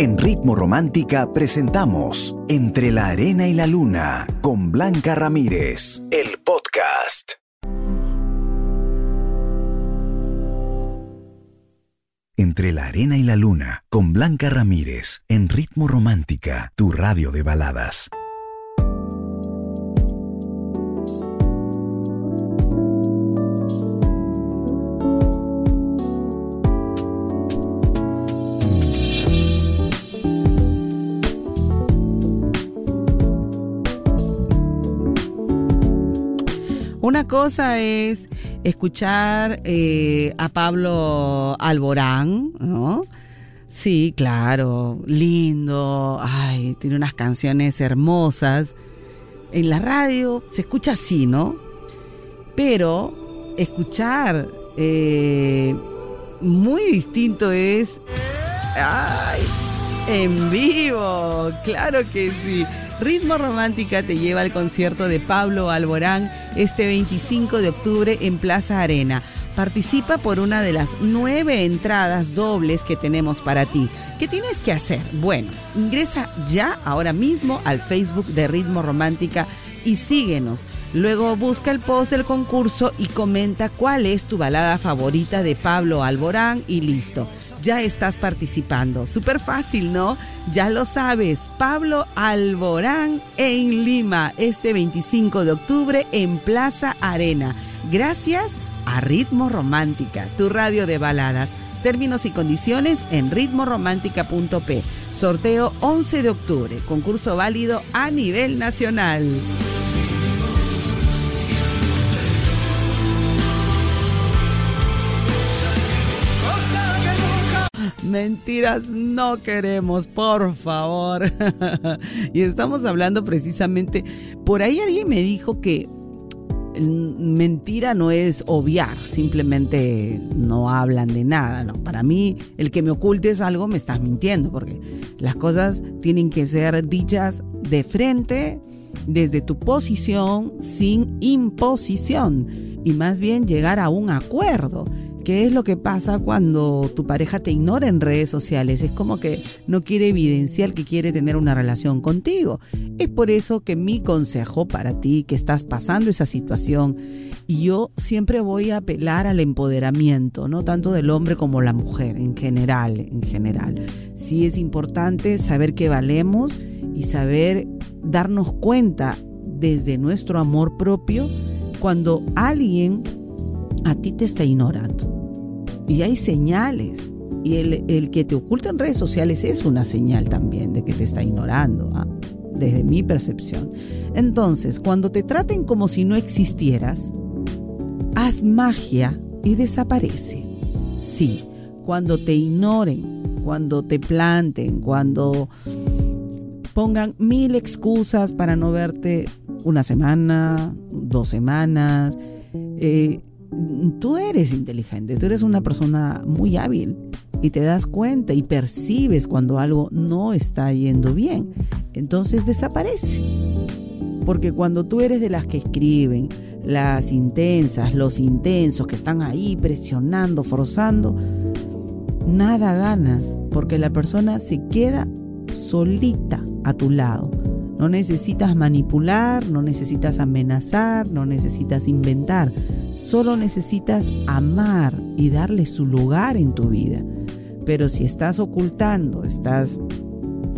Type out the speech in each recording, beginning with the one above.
En Ritmo Romántica presentamos Entre la Arena y la Luna con Blanca Ramírez, el podcast. Entre la Arena y la Luna con Blanca Ramírez en Ritmo Romántica, tu radio de baladas. Una cosa es escuchar eh, a Pablo Alborán, ¿no? Sí, claro, lindo, ay, tiene unas canciones hermosas. En la radio se escucha así, ¿no? Pero escuchar eh, muy distinto es, ay, en vivo, claro que sí. Ritmo Romántica te lleva al concierto de Pablo Alborán este 25 de octubre en Plaza Arena. Participa por una de las nueve entradas dobles que tenemos para ti. ¿Qué tienes que hacer? Bueno, ingresa ya ahora mismo al Facebook de Ritmo Romántica y síguenos. Luego busca el post del concurso y comenta cuál es tu balada favorita de Pablo Alborán y listo ya estás participando. Súper fácil, ¿no? Ya lo sabes, Pablo Alborán en Lima, este 25 de octubre en Plaza Arena. Gracias a Ritmo Romántica, tu radio de baladas. Términos y condiciones en ritmoromántica.p. Sorteo 11 de octubre, concurso válido a nivel nacional. Mentiras no queremos, por favor. y estamos hablando precisamente, por ahí alguien me dijo que mentira no es obviar, simplemente no hablan de nada. No, para mí, el que me ocultes algo me estás mintiendo, porque las cosas tienen que ser dichas de frente, desde tu posición, sin imposición, y más bien llegar a un acuerdo. ¿Qué es lo que pasa cuando tu pareja te ignora en redes sociales? Es como que no quiere evidenciar que quiere tener una relación contigo. Es por eso que mi consejo para ti que estás pasando esa situación, y yo siempre voy a apelar al empoderamiento, no tanto del hombre como la mujer, en general, en general. Sí es importante saber que valemos y saber darnos cuenta desde nuestro amor propio cuando alguien a ti te está ignorando. Y hay señales. Y el, que te oculta en redes sociales es una señal también de que te está ignorando, ¿ah? desde mi percepción. Entonces, cuando te traten como si no existieras, haz magia y desaparece. Sí, cuando te ignoren, cuando te planten, cuando pongan mil excusas para no verte una semana, dos semanas, eh, tú eres inteligente, tú eres una persona muy hábil y te das cuenta y percibes cuando algo no está yendo bien. Entonces desaparece. Porque cuando tú eres de las que escriben, las intensas, los intensos que están ahí presionando, forzando, nada ganas porque la persona se queda solita a tu lado. No necesitas manipular, no necesitas amenazar, no necesitas inventar Solo necesitas amar y darle su lugar en tu vida. Pero si estás ocultando, estás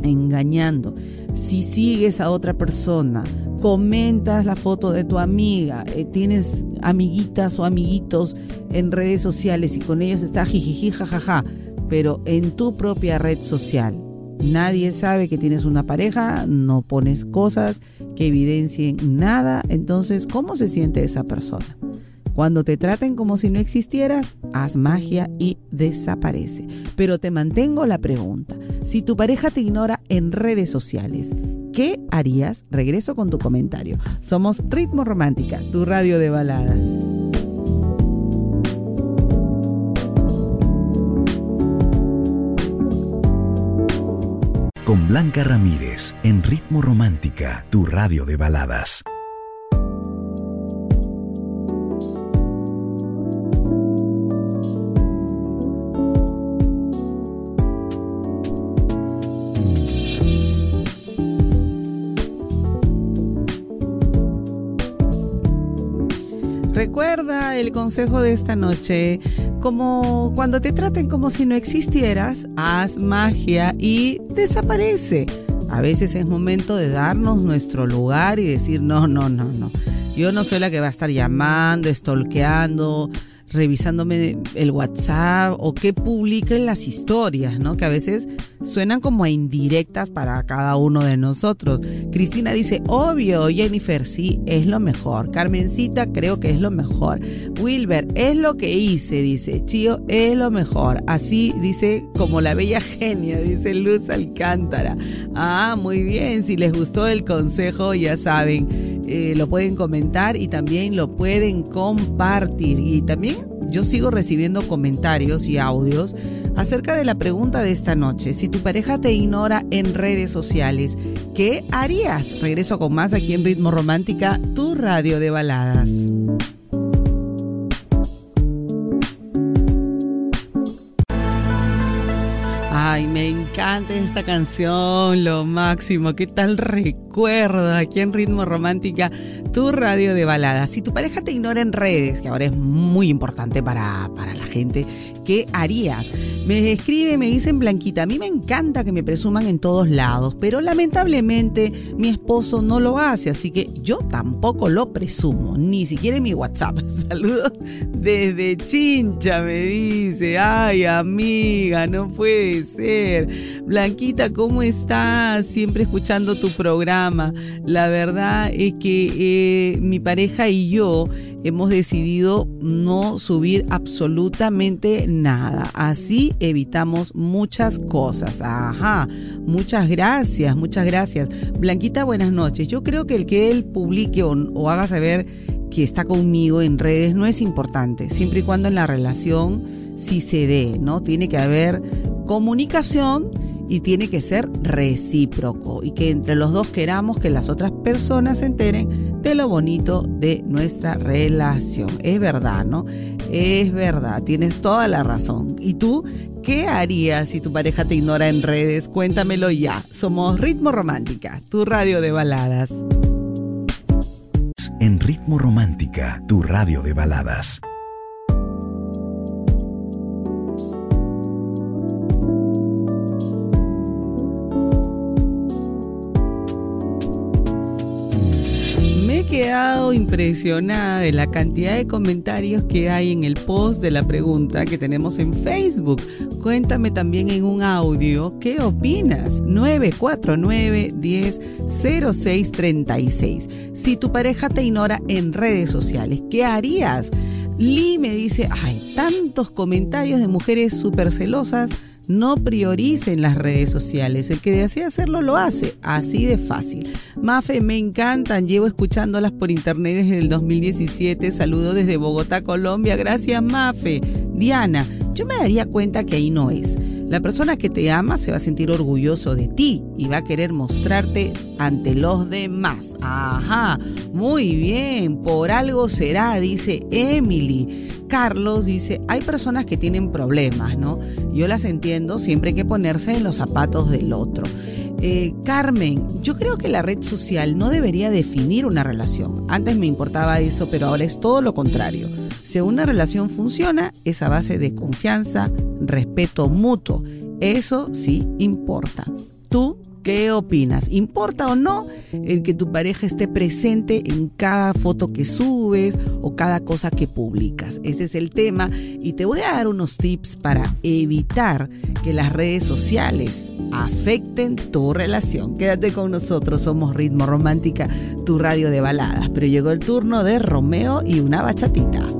engañando, si sigues a otra persona, comentas la foto de tu amiga, eh, tienes amiguitas o amiguitos en redes sociales y con ellos estás jijiji jajaja, pero en tu propia red social nadie sabe que tienes una pareja, no pones cosas que evidencien nada, entonces ¿cómo se siente esa persona? Cuando te traten como si no existieras, haz magia y desaparece. Pero te mantengo la pregunta. Si tu pareja te ignora en redes sociales, ¿qué harías? Regreso con tu comentario. Somos Ritmo Romántica, tu radio de baladas. con Blanca Ramírez en Ritmo Romántica, tu radio de baladas. Recuerda el consejo de esta noche. Como cuando te traten como si no existieras, haz magia y desaparece. A veces es momento de darnos nuestro lugar y decir, no, no, no, no. Yo no soy la que va a estar llamando, estolqueando, revisándome el WhatsApp o qué publiquen las historias, ¿no? Que a veces suenan como a indirectas para cada uno de nosotros. Cristina dice, obvio, Jennifer, sí, es lo mejor. Carmencita, creo que es lo mejor. Wilber, es lo que hice, dice. Chío, es lo mejor. Así dice como la bella genia, dice Luz Alcántara. Ah, muy bien, si les gustó el consejo, ya saben eh, lo pueden comentar y también lo pueden compartir. Y también yo sigo recibiendo comentarios y audios acerca de la pregunta de esta noche. Si tu pareja te ignora en redes sociales, ¿qué harías? Regreso con más aquí en Ritmo Romántica, tu radio de baladas. Ay, me encanta esta canción, lo máximo. ¿Qué tal recuerdo aquí en Ritmo Romántica, tu radio de baladas? Si tu pareja te ignora en redes, que ahora es muy importante para, para la gente, ¿qué harías? Me escribe, me dicen Blanquita, a mí me encanta que me presuman en todos lados, pero lamentablemente mi esposo no lo hace, así que yo tampoco lo presumo, ni siquiera en mi WhatsApp. Saludos desde Chincha, me dice. Ay, amiga, no puede ser. Blanquita, ¿cómo estás? Siempre escuchando tu programa. La verdad es que eh, mi pareja y yo hemos decidido no subir absolutamente nada. Así evitamos muchas cosas. Ajá, muchas gracias, muchas gracias. Blanquita, buenas noches. Yo creo que el que él publique o, haga saber que está conmigo en redes no es importante, siempre y cuando en la relación sí se dé, ¿no? Tiene que haber comunicación y tiene que ser recíproco y que entre los dos queramos que las otras personas se enteren de lo bonito de nuestra relación. Es verdad, ¿no? Es verdad, tienes toda la razón. ¿Y tú qué harías si tu pareja te ignora en redes? Cuéntamelo ya. Somos Ritmo Romántica, tu radio de baladas. En Ritmo Romántica, tu radio de baladas. Quedado impresionada de la cantidad de comentarios que hay en el post de la pregunta que tenemos en Facebook. Cuéntame también en un audio qué opinas. 949 10 0636. Si tu pareja te ignora en redes sociales, ¿qué harías? Lee me dice, hay tantos comentarios de mujeres súper celosas no prioricen las redes sociales. El que desea hacerlo lo hace, así de fácil. Mafe, me encantan, llevo escuchándolas por internet desde el 2017. Saludo desde Bogotá, Colombia. Gracias, Mafe. Diana, yo me daría cuenta que ahí no es. La persona que te ama se va a sentir orgulloso de ti y va a querer mostrarte ante los demás. Ajá, muy bien, por algo será, dice Emily. Carlos dice, hay personas que tienen problemas, ¿no? Yo las entiendo, siempre hay que ponerse en los zapatos del otro. Eh, Carmen, yo creo que la red social no debería definir una relación. Antes me importaba eso, pero ahora es todo lo contrario. Si una relación funciona, es a base de confianza, respeto mutuo. Eso sí importa. ¿Tú qué opinas? ¿Importa o no el que tu pareja esté presente en cada foto que subes o cada cosa que publicas? Ese es el tema y te voy a dar unos tips para evitar que las redes sociales afecten tu relación. Quédate con nosotros, somos Ritmo Romántica, tu radio de baladas. Pero llegó el turno de Romeo y una bachatita.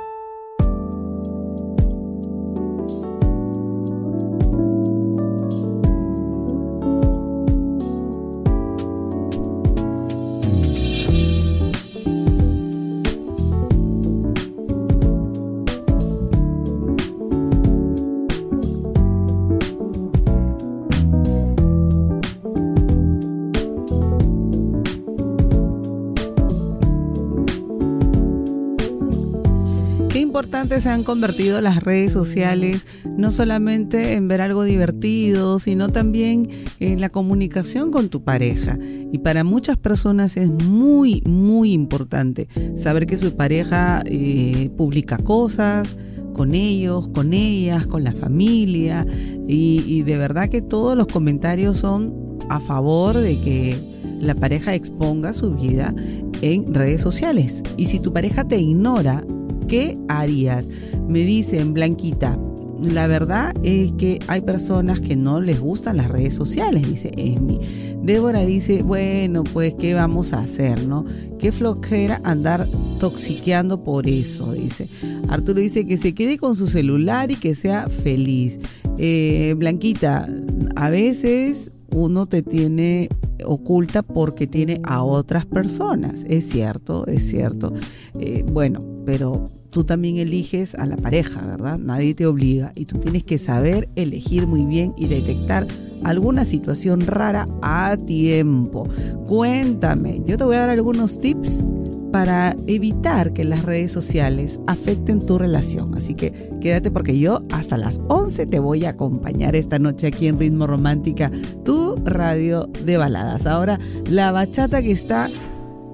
Se han convertido las redes sociales, no solamente en ver algo divertido, sino también en la comunicación con tu pareja. Y para muchas personas es muy, muy importante saber que su pareja eh, publica cosas, con ellos, con ellas, con la familia. Y, de verdad que todos los comentarios son a favor de que la pareja exponga su vida en redes sociales. Y si tu pareja te ignora, ¿qué harías? Me dicen, Blanquita, la verdad es que hay personas que no les gustan las redes sociales, dice Amy. Débora dice, bueno, pues, ¿qué vamos a hacer, no? Qué flojera andar toxiqueando por eso, dice. Arturo dice que se quede con su celular y que sea feliz. Eh, Blanquita, a veces uno te tiene oculta porque tiene a otras personas. Es cierto, es cierto. Eh, bueno, pero tú también eliges a la pareja, ¿verdad? Nadie te obliga y tú tienes que saber elegir muy bien y detectar alguna situación rara a tiempo. Cuéntame, yo te voy a dar algunos tips para evitar que las redes sociales afecten tu relación. Así que quédate porque yo hasta las 11 te voy a acompañar esta noche aquí en Ritmo Romántica, tu radio de baladas. Ahora, la bachata que está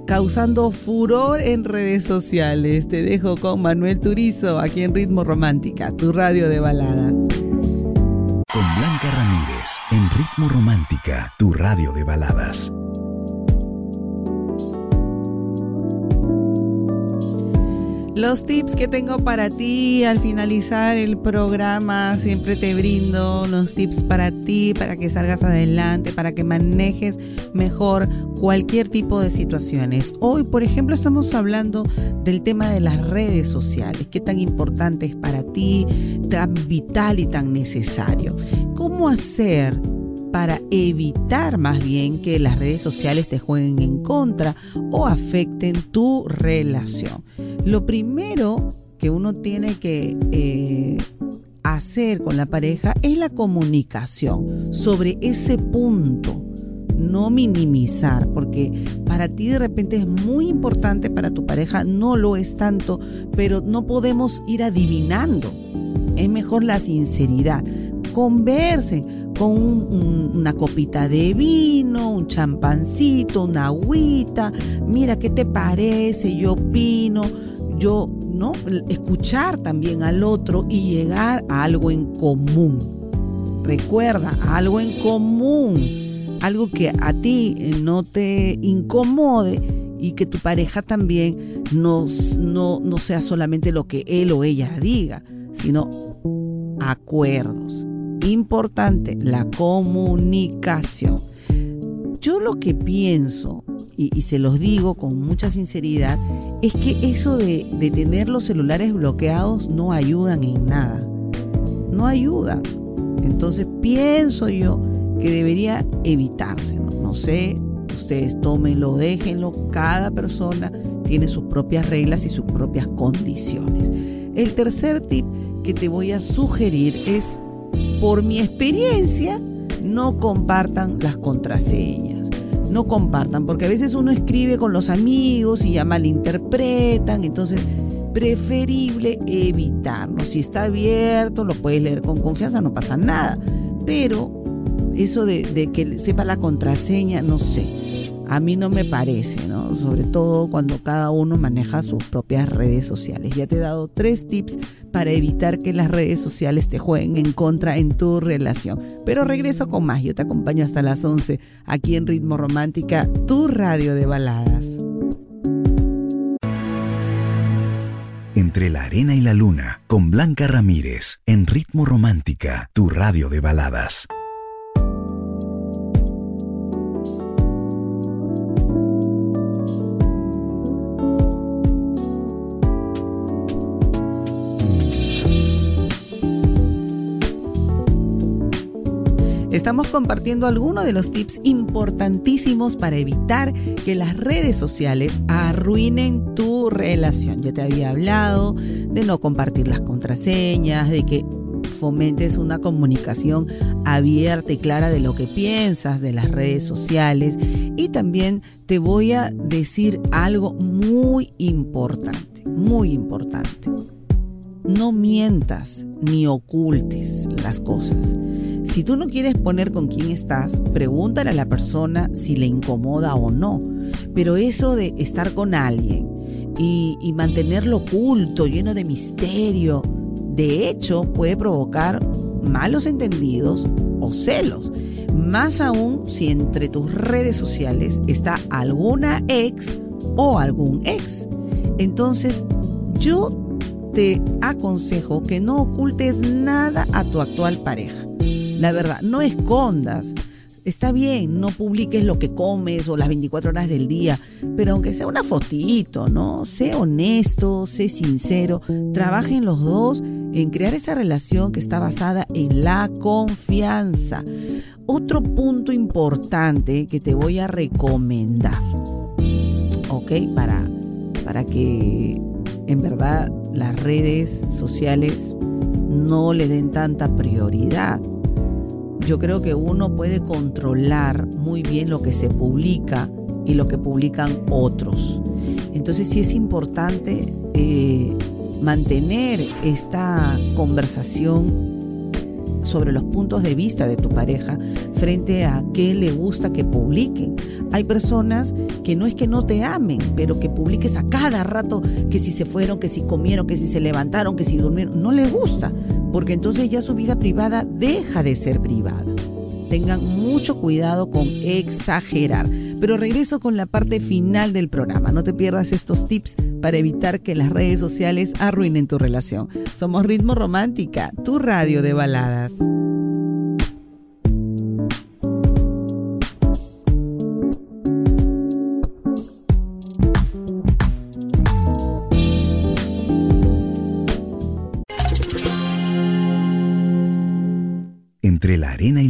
causando furor en redes sociales. Te dejo con Manuel Turizo aquí en Ritmo Romántica, tu radio de baladas. Con Blanca Ramírez en Ritmo Romántica, tu radio de baladas. Los tips que tengo para ti al finalizar el programa, siempre te brindo los tips para ti, para que salgas adelante, para que manejes mejor cualquier tipo de situaciones. Hoy, por ejemplo, estamos hablando del tema de las redes sociales, qué tan importante es para ti, tan vital y tan necesario. ¿Cómo hacer para evitar más bien que las redes sociales te jueguen en contra o afecten tu relación. Lo primero que uno tiene que eh, hacer con la pareja es la comunicación sobre ese punto. No minimizar, porque para ti de repente es muy importante, para tu pareja no lo es tanto, pero no podemos ir adivinando. Es mejor la sinceridad. Conversen, con una copita de vino, un champancito, una agüita. Mira, ¿qué te parece? Yo opino. Yo, ¿no? Escuchar también al otro y llegar a algo en común. Recuerda, algo en común. Algo que a ti no te incomode y que tu pareja también no, no sea solamente lo que él o ella diga, sino acuerdos importante, la comunicación. Yo lo que pienso, y, se los digo con mucha sinceridad, es que eso de, tener los celulares bloqueados no ayudan en nada. No ayuda. Entonces pienso yo que debería evitarse. No, no sé, ustedes tómenlo, déjenlo. Cada persona tiene sus propias reglas y sus propias condiciones. El tercer tip que te voy a sugerir es por mi experiencia, no compartan las contraseñas. No compartan, porque a veces uno escribe con los amigos y ya malinterpretan, entonces preferible evitarlo. Si está abierto, lo puedes leer con confianza, no pasa nada. Pero eso de, de que sepa la contraseña, no sé a mí no me parece, ¿no? Sobre todo cuando cada uno maneja sus propias redes sociales. Ya te he dado tres tips para evitar que las redes sociales te jueguen en contra en tu relación. Pero regreso con más, yo te acompaño hasta las 11 aquí en Ritmo Romántica, tu radio de baladas. Entre la arena y la luna, con Blanca Ramírez, en Ritmo Romántica, tu radio de baladas. Estamos compartiendo algunos de los tips importantísimos para evitar que las redes sociales arruinen tu relación. Ya te había hablado de no compartir las contraseñas, de que fomentes una comunicación abierta y clara de lo que piensas de las redes sociales. Y también te voy a decir algo muy importante, muy importante. no mientas ni ocultes las cosas. Si tú no quieres poner con quién estás, pregúntale a la persona si le incomoda o no. Pero eso de estar con alguien y, mantenerlo oculto, lleno de misterio, de hecho puede provocar malos entendidos o celos. Más aún si entre tus redes sociales está alguna ex o algún ex. Entonces, yo te aconsejo que no ocultes nada a tu actual pareja. La verdad, no escondas. Está bien, no publiques lo que comes o las 24 horas del día, pero aunque sea una fotito, ¿no? Sé honesto, sé sincero, trabajen los dos en crear esa relación que está basada en la confianza. Otro punto importante que te voy a recomendar, ¿ok? Para, para que en verdad las redes sociales no le den tanta prioridad. Yo creo que uno puede controlar muy bien lo que se publica y lo que publican otros. Entonces sí es importante eh, mantener esta conversación sobre los puntos de vista de tu pareja frente a qué le gusta que publiquen. Hay personas que no es que no te amen, pero que publiques a cada rato que si se fueron, que si comieron, que si se levantaron, que si durmieron, no les gusta, porque entonces ya su vida privada deja de ser privada. Tengan mucho cuidado con exagerar. Pero regreso con la parte final del programa. No te pierdas estos tips para evitar que las redes sociales arruinen tu relación. Somos Ritmo Romántica, tu radio de baladas.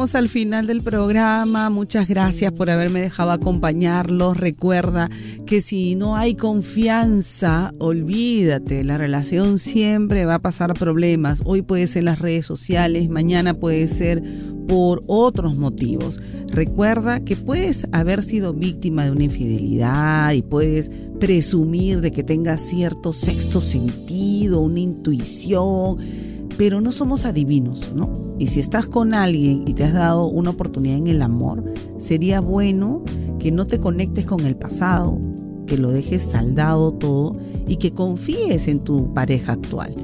Al final del programa. Muchas gracias por haberme dejado acompañarlos. Recuerda que si no hay confianza, olvídate, la relación siempre va a pasar problemas. Hoy puede ser las redes sociales, mañana puede ser por otros motivos. Recuerda que puedes haber sido víctima de una infidelidad y puedes presumir de que tengas cierto sexto sentido, una intuición pero no somos adivinos, ¿no? Y si estás con alguien y te has dado una oportunidad en el amor, sería bueno que no te conectes con el pasado, que lo dejes saldado todo y que confíes en tu pareja actual.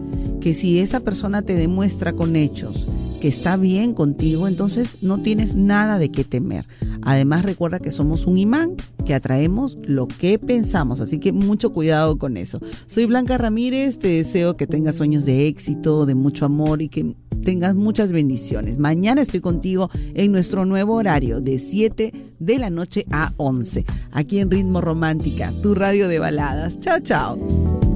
Que si esa persona te demuestra con hechos está bien contigo, entonces no tienes nada de qué temer. Además recuerda que somos un imán, que atraemos lo que pensamos, así que mucho cuidado con eso. Soy Blanca Ramírez, te deseo que tengas sueños de éxito, de mucho amor y que tengas muchas bendiciones. Mañana estoy contigo en nuestro nuevo horario de 7 de la noche a 11, aquí en Ritmo Romántica, tu radio de baladas. Chao, chao.